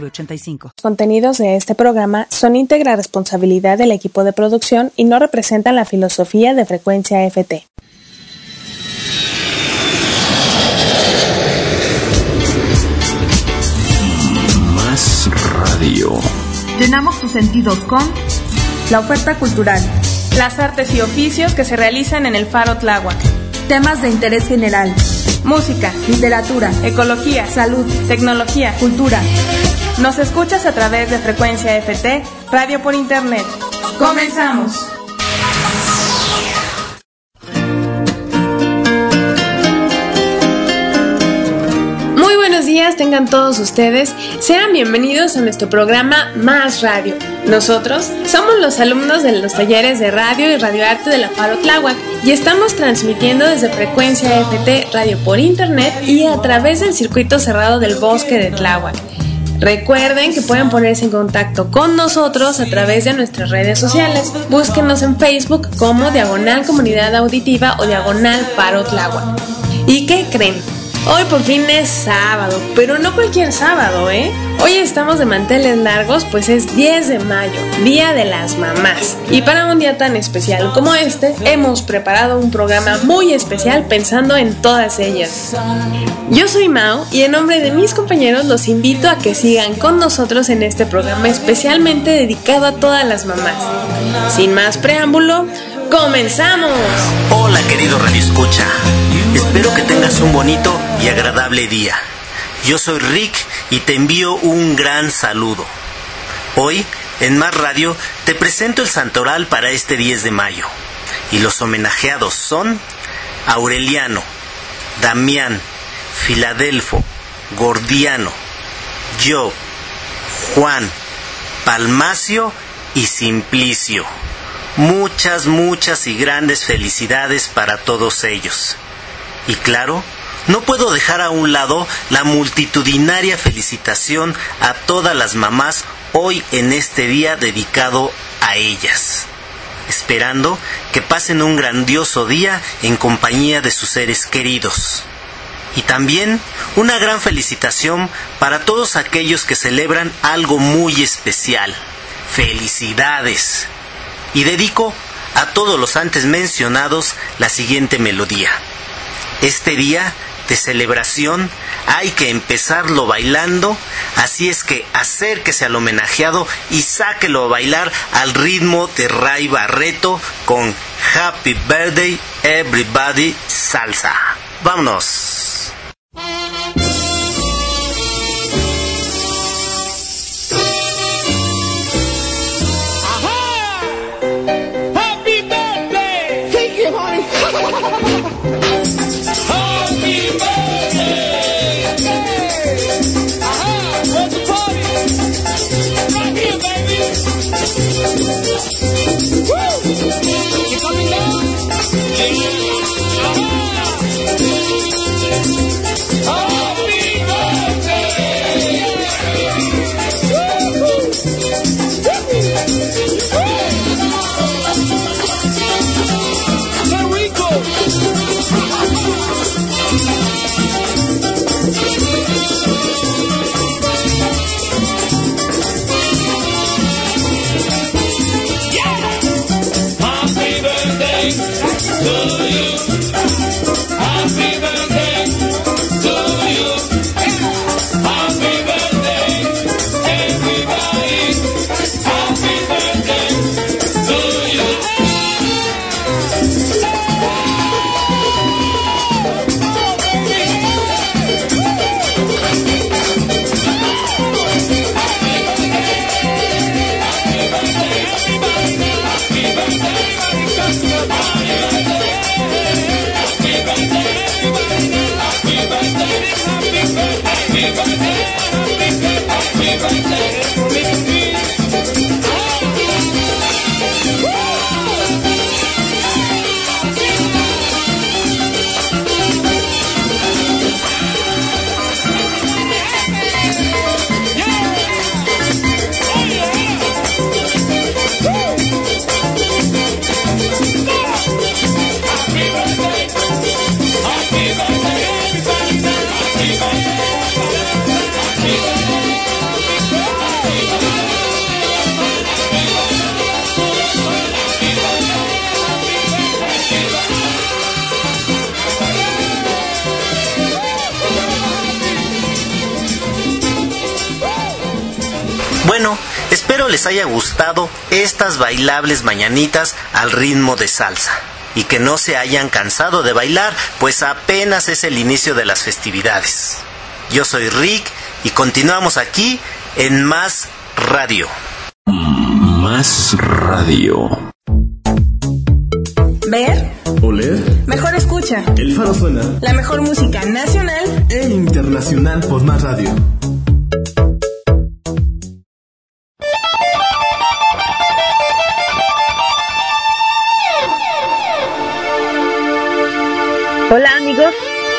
906985. Contenidos de este programa son íntegra responsabilidad del equipo de producción y no representan la filosofía de frecuencia FT. Más radio. Llenamos tus sentidos con la oferta cultural, las artes y oficios que se realizan en el Faro Tláhuac, temas de interés general, música, literatura, ecología, salud, tecnología, cultura. Nos escuchas a través de Frecuencia FT, radio por internet. ¡Comenzamos! Muy buenos días tengan todos ustedes. Sean bienvenidos a nuestro programa Más Radio. Nosotros somos los alumnos de los talleres de radio y radioarte de la Faro Tláhuac y estamos transmitiendo desde Frecuencia FT Radio por internet y a través del circuito cerrado del bosque de Tláhuac. Recuerden que pueden ponerse en contacto con nosotros a través de nuestras redes sociales. Búsquenos en Facebook como Diagonal Comunidad Auditiva o Diagonal Tláhuac. ¿Y qué creen? Hoy por fin es sábado, pero no cualquier sábado, ¿eh? Hoy estamos de manteles largos, pues es 10 de mayo, Día de las Mamás. Y para un día tan especial como este, hemos preparado un programa muy especial pensando en todas ellas. Yo soy Mao y en nombre de mis compañeros los invito a que sigan con nosotros en este programa especialmente dedicado a todas las mamás. Sin más preámbulo, ¡comenzamos! Hola querido Radio Escucha. Espero que tengas un bonito y agradable día. Yo soy Rick y te envío un gran saludo. Hoy, en Más Radio, te presento el santoral para este 10 de mayo. Y los homenajeados son Aureliano, Damián, Filadelfo, Gordiano, Job, Juan, Palmacio y Simplicio. Muchas, muchas y grandes felicidades para todos ellos. Y claro, no puedo dejar a un lado la multitudinaria felicitación a todas las mamás hoy en este día dedicado a ellas, esperando que pasen un grandioso día en compañía de sus seres queridos. Y también una gran felicitación para todos aquellos que celebran algo muy especial. Felicidades. Y dedico a todos los antes mencionados la siguiente melodía. Este día de celebración hay que empezarlo bailando, así es que acérquese al homenajeado y sáquelo a bailar al ritmo de Ray Barreto con Happy Birthday Everybody Salsa. Vámonos. Bueno, espero les haya gustado estas bailables mañanitas al ritmo de salsa y que no se hayan cansado de bailar, pues apenas es el inicio de las festividades. Yo soy Rick y continuamos aquí en Más Radio. Más radio. Ver, Oler. mejor escucha. El faro suena. La mejor música nacional E internacional por más radio.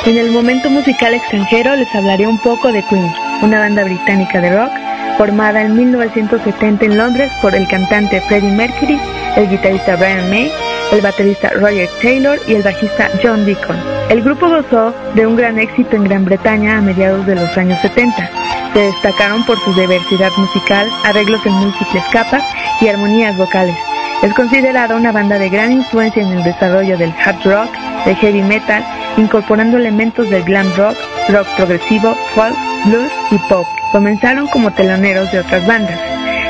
En el momento musical extranjero les hablaré un poco de Queen, una banda británica de rock formada en 1970 en Londres por el cantante Freddie Mercury, el guitarrista Brian May, el baterista Roger Taylor y el bajista John Deacon. El grupo gozó de un gran éxito en Gran Bretaña a mediados de los años 70. Se destacaron por su diversidad musical, arreglos en múltiples capas y armonías vocales. Es considerada una banda de gran influencia en el desarrollo del hard rock, del heavy metal, incorporando elementos del glam rock, rock progresivo, folk, blues y pop. Comenzaron como teloneros de otras bandas.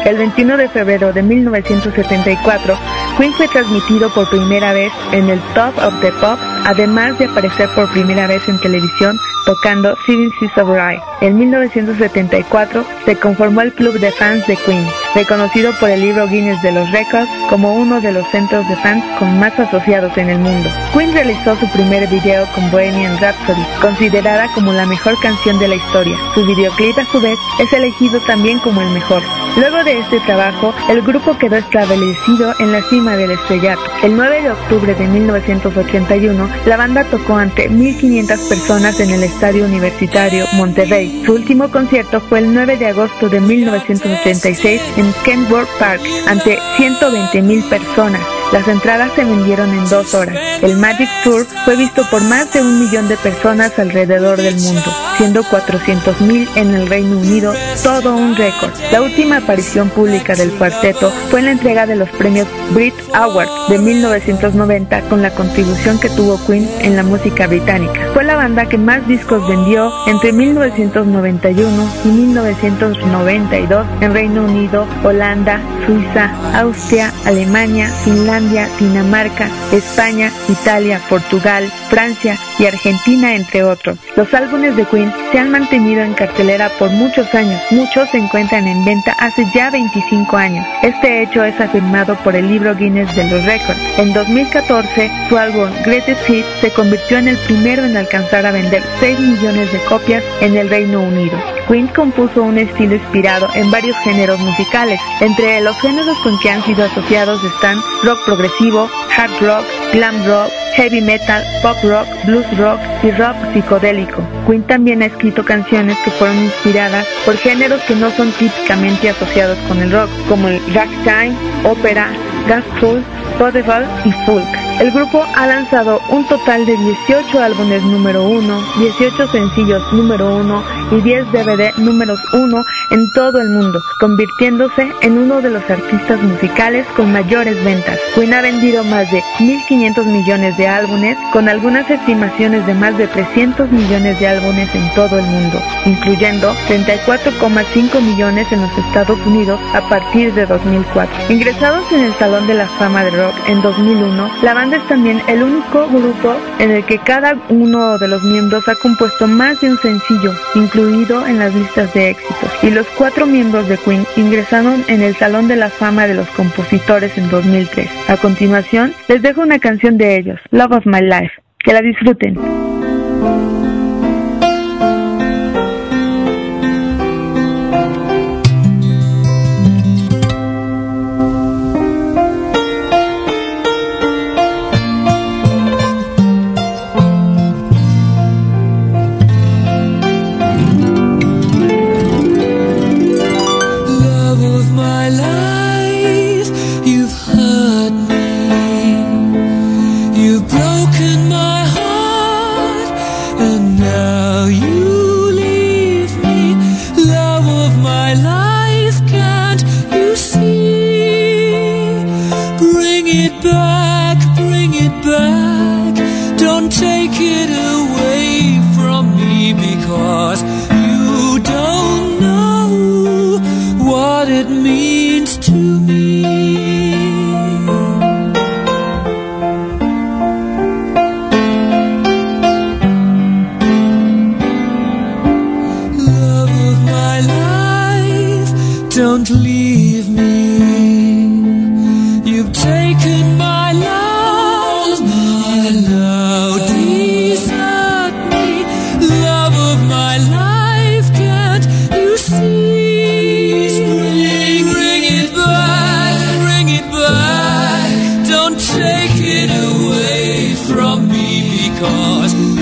El 21 de febrero de 1974, Queen fue transmitido por primera vez en el Top of the Pop, además de aparecer por primera vez en televisión tocando Seven Seas of Rye. En 1974 se conformó el Club de Fans de Queen, reconocido por el libro Guinness de los Récords como uno de los centros de fans con más asociados en el mundo. Queen realizó su primer video con Bohemian Rhapsody, considerada como la mejor canción de la historia. Su videoclip a su vez es elegido también como el mejor. Luego de este trabajo, el grupo quedó establecido en la cima del estrellato. El 9 de octubre de 1981, la banda tocó ante 1.500 personas en el Estadio Universitario Monterrey. Su último concierto fue el 9 de agosto de 1986 en Kenworth Park, ante 120.000 personas. Las entradas se vendieron en dos horas. El Magic Tour fue visto por más de un millón de personas alrededor del mundo, siendo 400.000 en el Reino Unido, todo un récord. La última aparición pública del cuarteto fue en la entrega de los premios Brit Award de 1990 con la contribución que tuvo Queen en la música británica. Fue la banda que más discos vendió entre 1991 y 1992 en Reino Unido, Holanda, Suiza, Austria, Alemania, Finlandia, Dinamarca, España, Italia, Portugal, Francia y Argentina, entre otros. Los álbumes de Queen se han mantenido en cartelera por muchos años. Muchos se encuentran en venta hace ya 25 años. Este hecho es afirmado por el libro Guinness de los Récords. En 2014, su álbum Greatest Hits se convirtió en el primero en alcanzar a vender 6 millones de copias en el Reino Unido. Queen compuso un estilo inspirado en varios géneros musicales. Entre los géneros con que han sido asociados están rock progresivo, hard rock, glam rock, heavy metal, pop rock, blues rock y rock psicodélico. Queen también ha escrito canciones que fueron inspiradas por géneros que no son típicamente asociados con el rock, como el ragtime, ópera, gospel, vaudeville y folk. El grupo ha lanzado un total de 18 álbumes número 1, 18 sencillos número 1 y 10 DVD números 1 en todo el mundo, convirtiéndose en uno de los artistas musicales con mayores ventas. Queen ha vendido más de 1.500 millones de álbumes, con algunas estimaciones de más de 300 millones de álbumes en todo el mundo, incluyendo 34,5 millones en los Estados Unidos a partir de 2004. Ingresados en el Salón de la Fama de Rock en 2001, la banda es también el único grupo en el que cada uno de los miembros ha compuesto más de un sencillo, incluido en las listas de éxitos. Y los cuatro miembros de Queen ingresaron en el Salón de la Fama de los Compositores en 2003. A continuación, les dejo una canción de ellos, Love of My Life. Que la disfruten. Me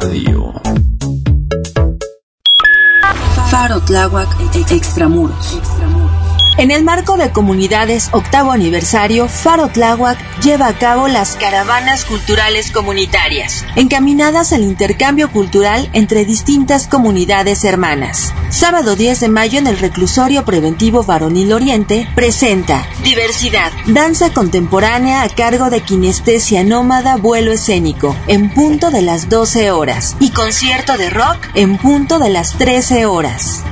radio. Faro Tláhuac Extramuros. En el marco de Comunidades Octavo Aniversario, Faro Tláhuac lleva a cabo las caravanas culturales comunitarias, encaminadas al intercambio cultural entre distintas comunidades hermanas. Sábado 10 de mayo en el Reclusorio Preventivo Varonil Oriente presenta Diversidad, danza contemporánea a cargo de Kinestesia Nómada Vuelo Escénico, en punto de las 12 horas, y concierto de rock en punto de las 13 horas.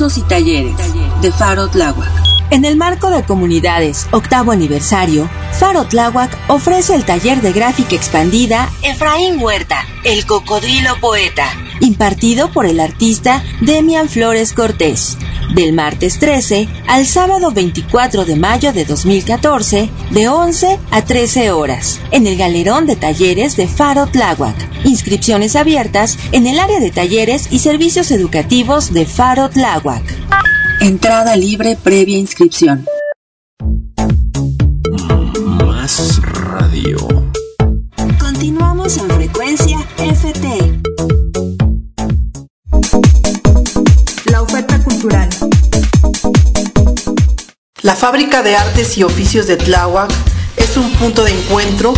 Y talleres de Faro Tláhuac. En el marco de Comunidades Octavo Aniversario, Faro Tláhuac ofrece el taller de gráfica expandida Efraín Huerta, el cocodrilo poeta, impartido por el artista Demian Flores Cortés, del martes 13 al sábado 24 de mayo de 2014, de 11 a 13 horas, en el galerón de talleres de Faro Tláhuac. Inscripciones abiertas en el área de talleres y servicios educativos de Faro Tláhuac. Entrada libre previa inscripción. Más radio. Continuamos en frecuencia FT. La oferta cultural. La Fábrica de Artes y Oficios de Tláhuac es un punto de encuentro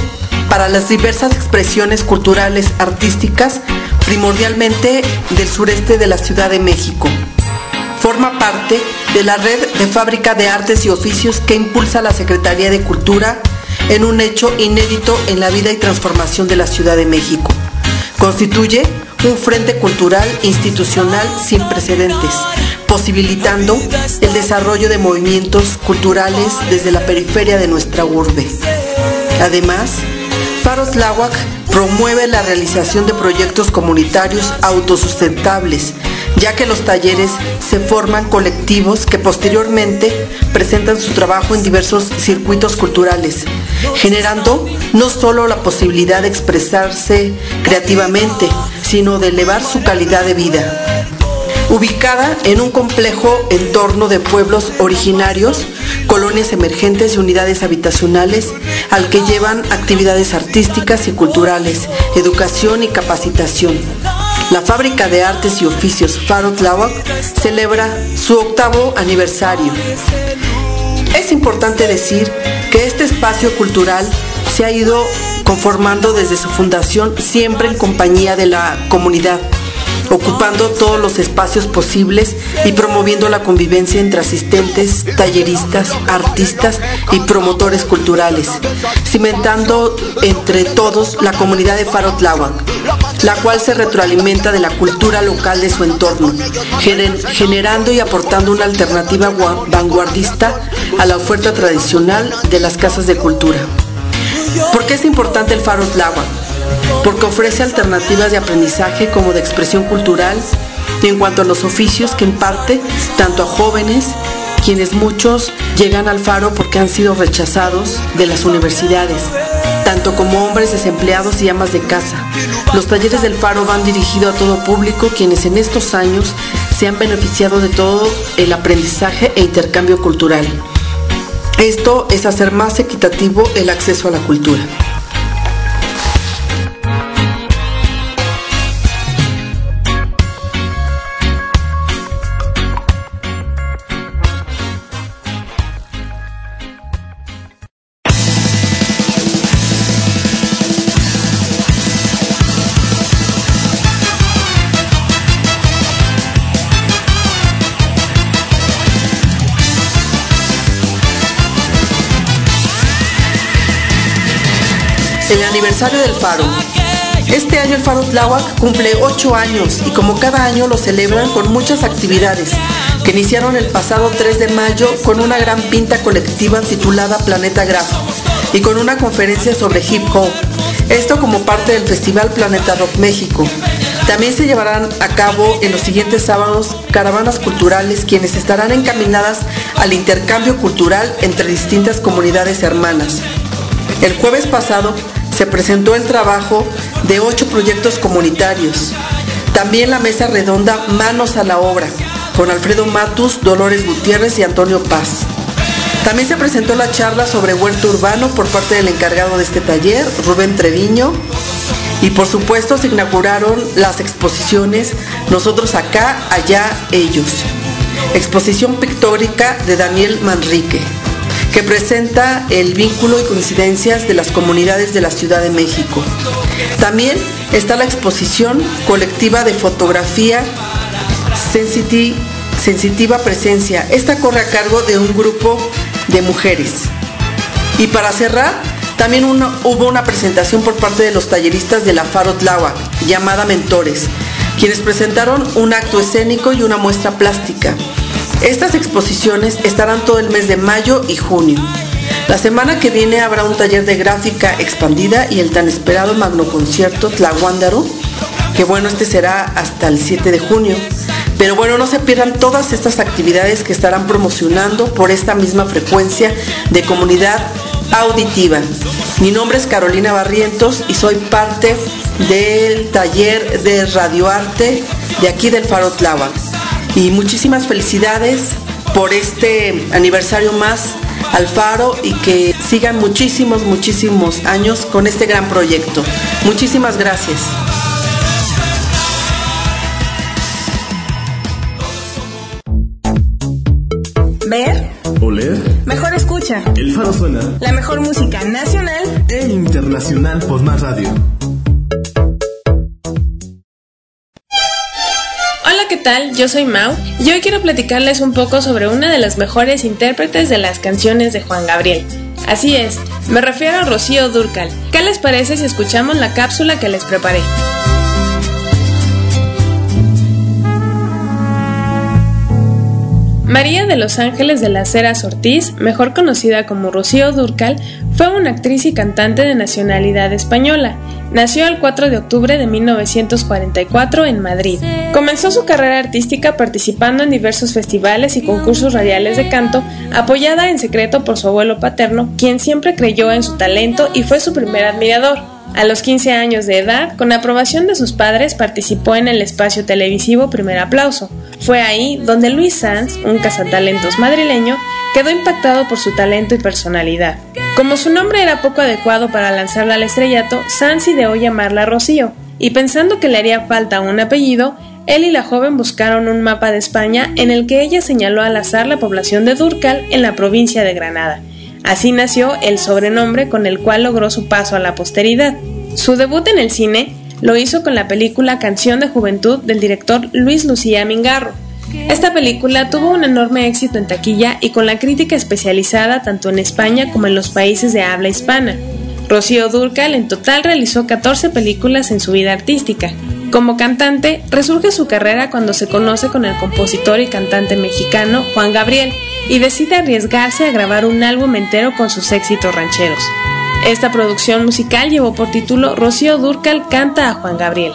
para las diversas expresiones culturales artísticas, primordialmente del sureste de la Ciudad de México. Parte de la red de Fábrica de Artes y Oficios que impulsa la Secretaría de Cultura en un hecho inédito en la vida y transformación de la Ciudad de México. Constituye un frente cultural institucional sin precedentes, posibilitando el desarrollo de movimientos culturales desde la periferia de nuestra urbe. Además, Faros Tláhuac promueve la realización de proyectos comunitarios autosustentables, ya que los talleres se forman colectivos que posteriormente presentan su trabajo en diversos circuitos culturales, generando no solo la posibilidad de expresarse creativamente, sino de elevar su calidad de vida. Ubicada en un complejo entorno de pueblos originarios, colonias emergentes y unidades habitacionales, al que llevan actividades artísticas y culturales, educación y capacitación. La Fábrica de Artes y Oficios Faro celebra su octavo aniversario. Es importante decir que este espacio cultural se ha ido conformando desde su fundación siempre en compañía de la comunidad ocupando todos los espacios posibles y promoviendo la convivencia entre asistentes, talleristas, artistas y promotores culturales, cimentando entre todos la comunidad de Faro Tláhuac, la cual se retroalimenta de la cultura local de su entorno, generando y aportando una alternativa vanguardista a la oferta tradicional de las casas de cultura. ¿Por qué es importante el Faro Tláhuac? Porque ofrece alternativas de aprendizaje como de expresión cultural en cuanto a los oficios que imparte tanto a jóvenes, quienes muchos llegan al faro porque han sido rechazados de las universidades, tanto como hombres desempleados y amas de casa. Los talleres del faro van dirigidos a todo público quienes en estos años se han beneficiado de todo el aprendizaje e intercambio cultural. Esto es hacer más equitativo el acceso a la cultura. Aniversario del Faro. Este año el Faro Tláhuac cumple 8 años y como cada año lo celebran con muchas actividades que iniciaron el pasado 3 de mayo con una gran pinta colectiva titulada Planeta Graph y con una conferencia sobre hip hop. Esto como parte del Festival Planeta Rock México. También se llevarán a cabo en los siguientes sábados caravanas culturales quienes estarán encaminadas al intercambio cultural entre distintas comunidades hermanas. El jueves pasado se presentó el trabajo de ocho proyectos comunitarios. También la mesa redonda Manos a la Obra, con Alfredo Matus, Dolores Gutiérrez y Antonio Paz. También se presentó la charla sobre huerto urbano por parte del encargado de este taller, Rubén Treviño. Y por supuesto se inauguraron las exposiciones Nosotros acá, allá, ellos. Exposición pictórica de Daniel Manrique que presenta el vínculo y coincidencias de las comunidades de la Ciudad de México. También está la exposición colectiva de fotografía Sensitiva Presencia. Esta corre a cargo de un grupo de mujeres. Y para cerrar, también hubo una presentación por parte de los talleristas de la Faro Tláhuac, llamada Mentores, quienes presentaron un acto escénico y una muestra plástica. Estas exposiciones estarán todo el mes de mayo y junio. La semana que viene habrá un taller de gráfica expandida y el tan esperado magno concierto Tlahuándaro, que bueno, este será hasta el 7 de junio. Pero bueno, no se pierdan todas estas actividades que estarán promocionando por esta misma frecuencia de comunidad auditiva. Mi nombre es Carolina Barrientos y soy parte del taller de radioarte de aquí del Faro Tláhuac y muchísimas felicidades por este aniversario más al Faro y que sigan muchísimos, muchísimos años con este gran proyecto. Muchísimas gracias. Ver. Oler. Mejor escucha. El Faro suena. La mejor música nacional e internacional por más radio. Tal? Yo soy Mau y hoy quiero platicarles un poco sobre una de las mejores intérpretes de las canciones de Juan Gabriel. Así es, me refiero a Rocío Durcal. ¿Qué les parece si escuchamos la cápsula que les preparé? María de los Ángeles de las Heras Ortiz, mejor conocida como Rocío Durcal, fue una actriz y cantante de nacionalidad española. Nació el 4 de octubre de 1944 en Madrid. Comenzó su carrera artística participando en diversos festivales y concursos radiales de canto, apoyada en secreto por su abuelo paterno, quien siempre creyó en su talento y fue su primer admirador. A los 15 años de edad, con aprobación de sus padres, participó en el espacio televisivo Primer Aplauso. Fue ahí donde Luis Sanz, un cazatalentos madrileño, quedó impactado por su talento y personalidad. Como su nombre era poco adecuado para lanzarla al estrellato, Sanz ideó llamarla Rocío, y pensando que le haría falta un apellido, él y la joven buscaron un mapa de España en el que ella señaló al azar la población de Durcal en la provincia de Granada. Así nació el sobrenombre con el cual logró su paso a la posteridad. Su debut en el cine lo hizo con la película Canción de Juventud del director Luis Lucía Mingarro. Esta película tuvo un enorme éxito en taquilla y con la crítica especializada tanto en España como en los países de habla hispana. Rocío Durcal en total realizó 14 películas en su vida artística. Como cantante, resurge su carrera cuando se conoce con el compositor y cantante mexicano Juan Gabriel y decide arriesgarse a grabar un álbum entero con sus éxitos rancheros. Esta producción musical llevó por título Rocío Durcal canta a Juan Gabriel.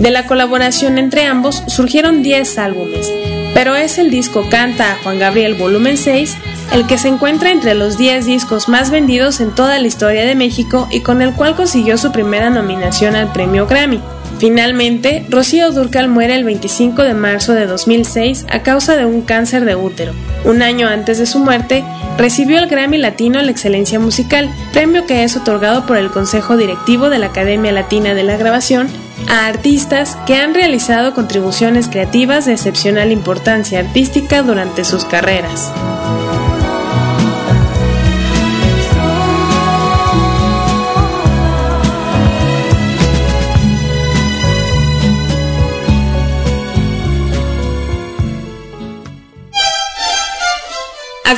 De la colaboración entre ambos surgieron 10 álbumes, pero es el disco Canta a Juan Gabriel Volumen 6 el que se encuentra entre los 10 discos más vendidos en toda la historia de México y con el cual consiguió su primera nominación al premio Grammy. Finalmente, Rocío Durcal muere el 25 de marzo de 2006 a causa de un cáncer de útero. Un año antes de su muerte, recibió el Grammy Latino a la Excelencia Musical, premio que es otorgado por el Consejo Directivo de la Academia Latina de la Grabación a artistas que han realizado contribuciones creativas de excepcional importancia artística durante sus carreras.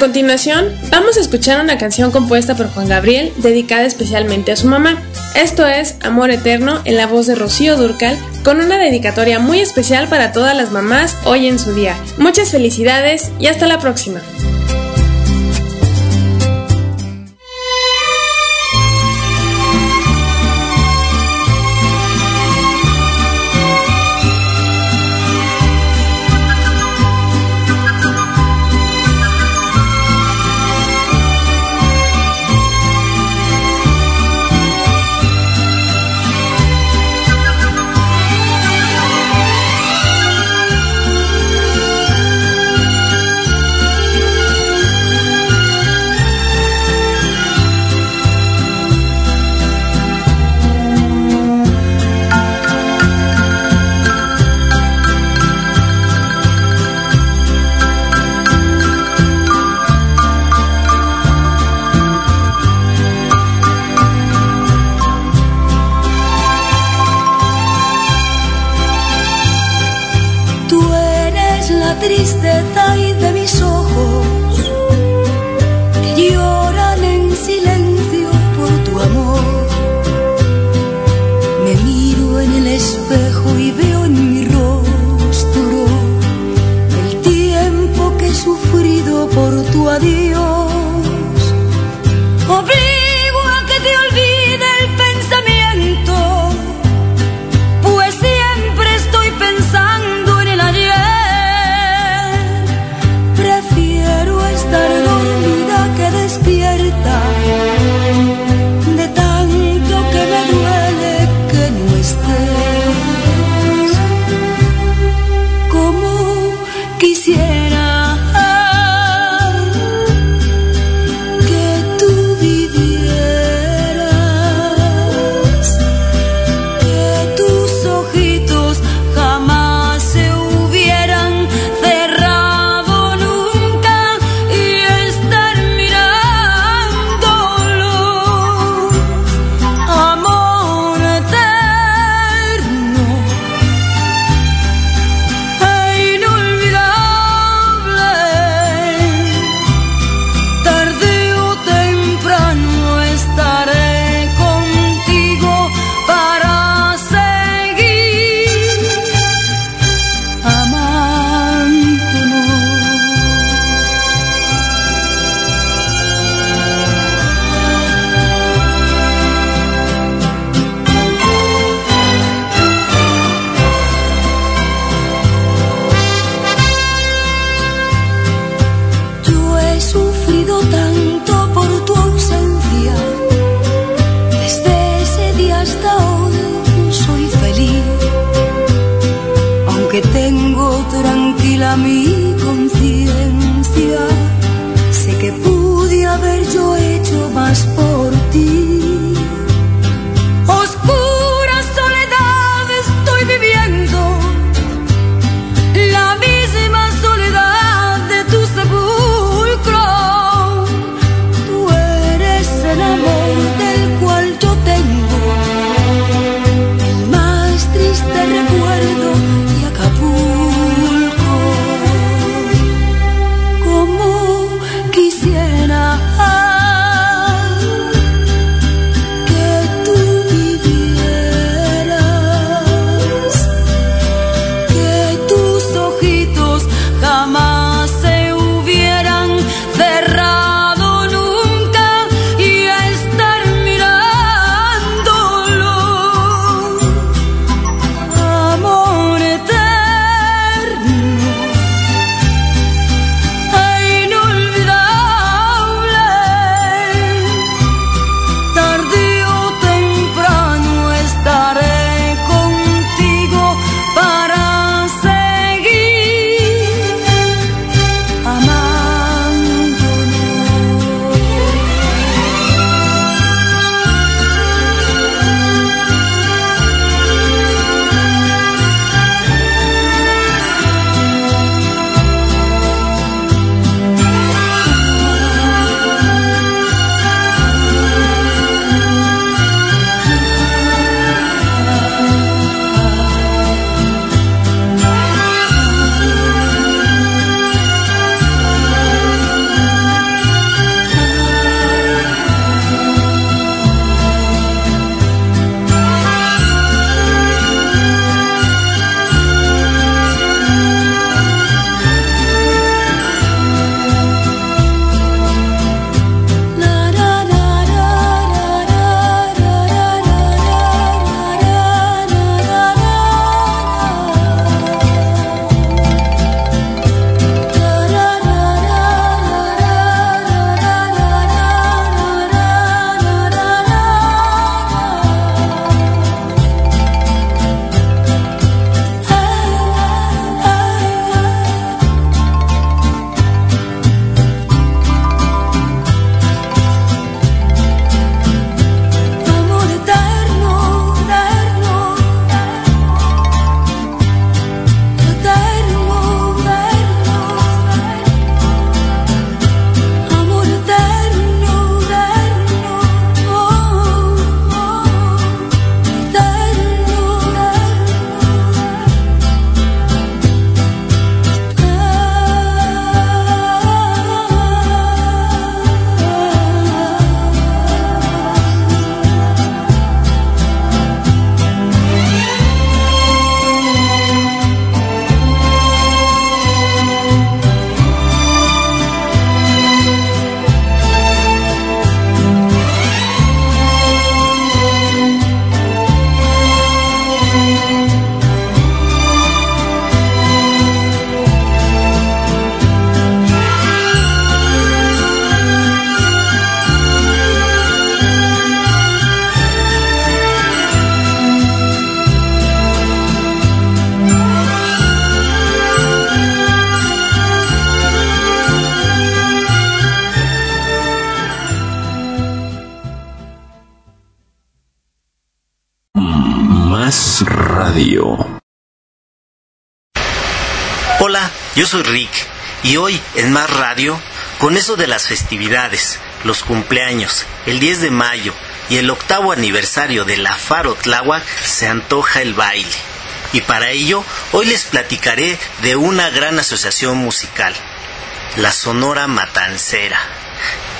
Continuación, vamos a escuchar una canción compuesta por Juan Gabriel dedicada especialmente a su mamá. Esto es Amor Eterno en la voz de Rocío Durcal, con una dedicatoria muy especial para todas las mamás hoy en su día. Muchas felicidades y hasta la próxima. triste, tan Hola, yo soy Rick y hoy en Más Radio, con eso de las festividades, los cumpleaños, el 10 de mayo y el octavo aniversario de la Faro Tláhuac, se antoja el baile. Y para ello, hoy les platicaré de una gran asociación musical, la Sonora Matancera.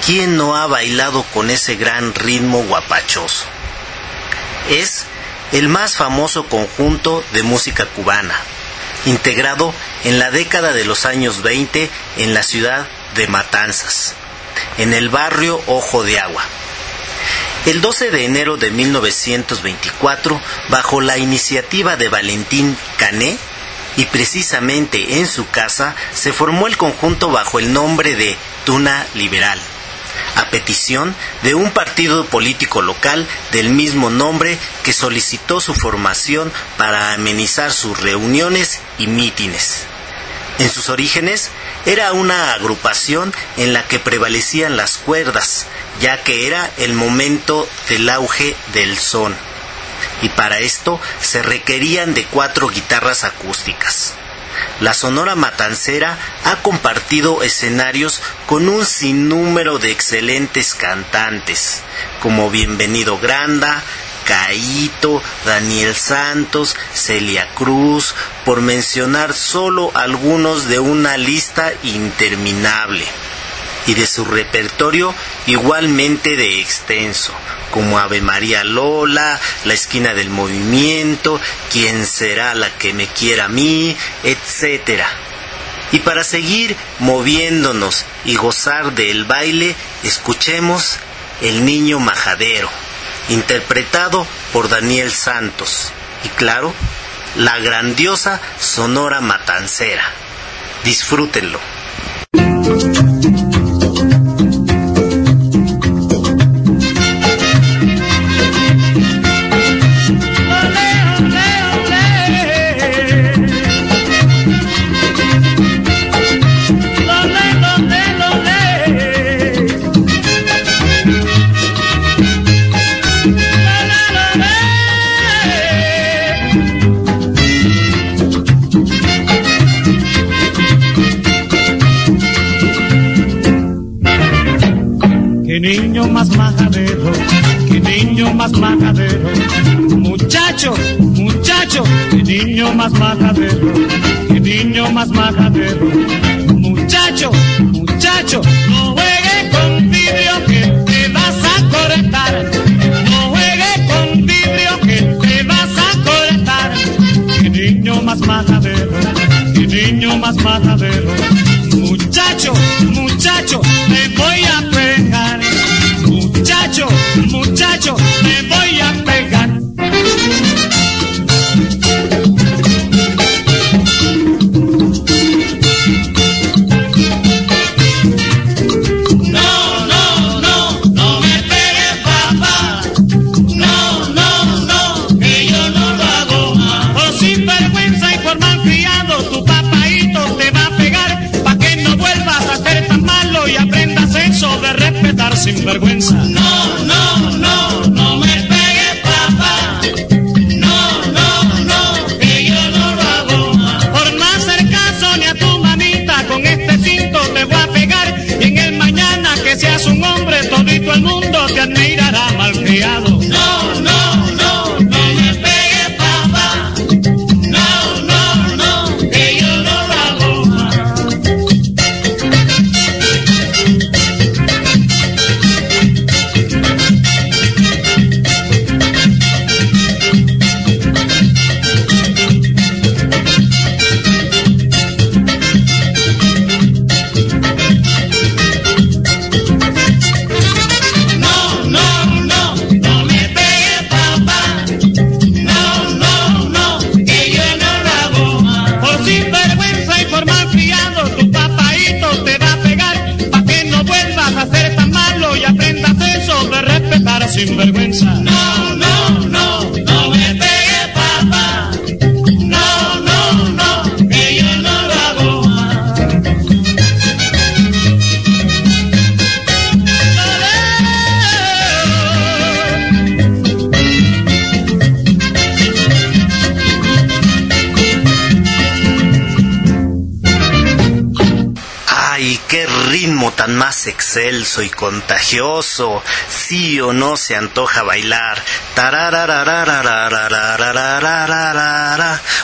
¿Quién no ha bailado con ese gran ritmo guapachoso? Es el más famoso conjunto de música cubana, integrado en la década de los años 20 en la ciudad de Matanzas, en el barrio Ojo de Agua. El 12 de enero de 1924, bajo la iniciativa de Valentín Cané, y precisamente en su casa, se formó el conjunto bajo el nombre de Tuna Liberal, a petición de un partido político local del mismo nombre que solicitó su formación para amenizar sus reuniones y mítines. En sus orígenes era una agrupación en la que prevalecían las cuerdas, ya que era el momento del auge del son. Y para esto se requerían de cuatro guitarras acústicas. La Sonora Matancera ha compartido escenarios con un sinnúmero de excelentes cantantes, como Bienvenido Granda, Caíto, Daniel Santos, Celia Cruz, por mencionar solo algunos de una lista interminable, y de su repertorio igualmente de extenso, como Ave María Lola, La esquina del movimiento, Quién será la que me quiera a mí, etcétera. Y para seguir moviéndonos y gozar del baile, escuchemos El Niño Majadero interpretado por Daniel Santos y claro, la grandiosa Sonora Matancera. Disfrútenlo. Más majadero. Muchacho, muchacho, qué niño más majadero, qué niño más majadero. Muchacho, muchacho, no juegue con vidrio que te vas a cortar. No juegue con vidrio que te vas a cortar. Qué niño más majadero, qué niño más majadero. Muchacho, muchacho, excelso y contagioso. Sí o no se antoja bailar.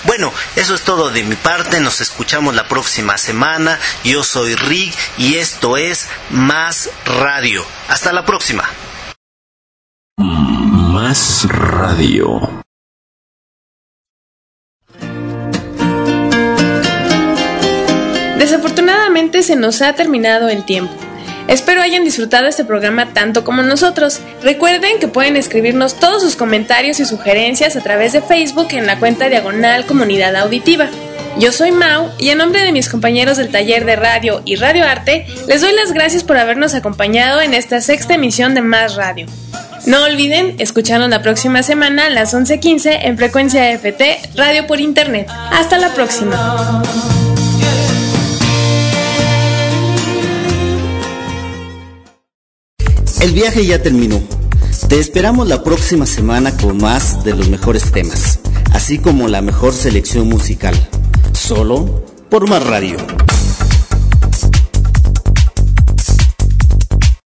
Bueno, eso es todo de mi parte. Nos escuchamos la próxima semana. Yo soy Rick y esto es Más Radio. Hasta la próxima. Más Radio. Desafortunadamente se nos ha terminado el tiempo. Espero hayan disfrutado este programa tanto como nosotros. Recuerden que pueden escribirnos todos sus comentarios y sugerencias a través de Facebook en la cuenta diagonal Comunidad Auditiva. Yo soy Mau y en nombre de mis compañeros del taller de radio y radio arte, les doy las gracias por habernos acompañado en esta sexta emisión de Más Radio. No olviden escucharnos la próxima semana a las 11.15 en frecuencia FT, radio por internet. Hasta la próxima. El viaje ya terminó. Te esperamos la próxima semana con más de los mejores temas, así como la mejor selección musical. Solo por Más Radio.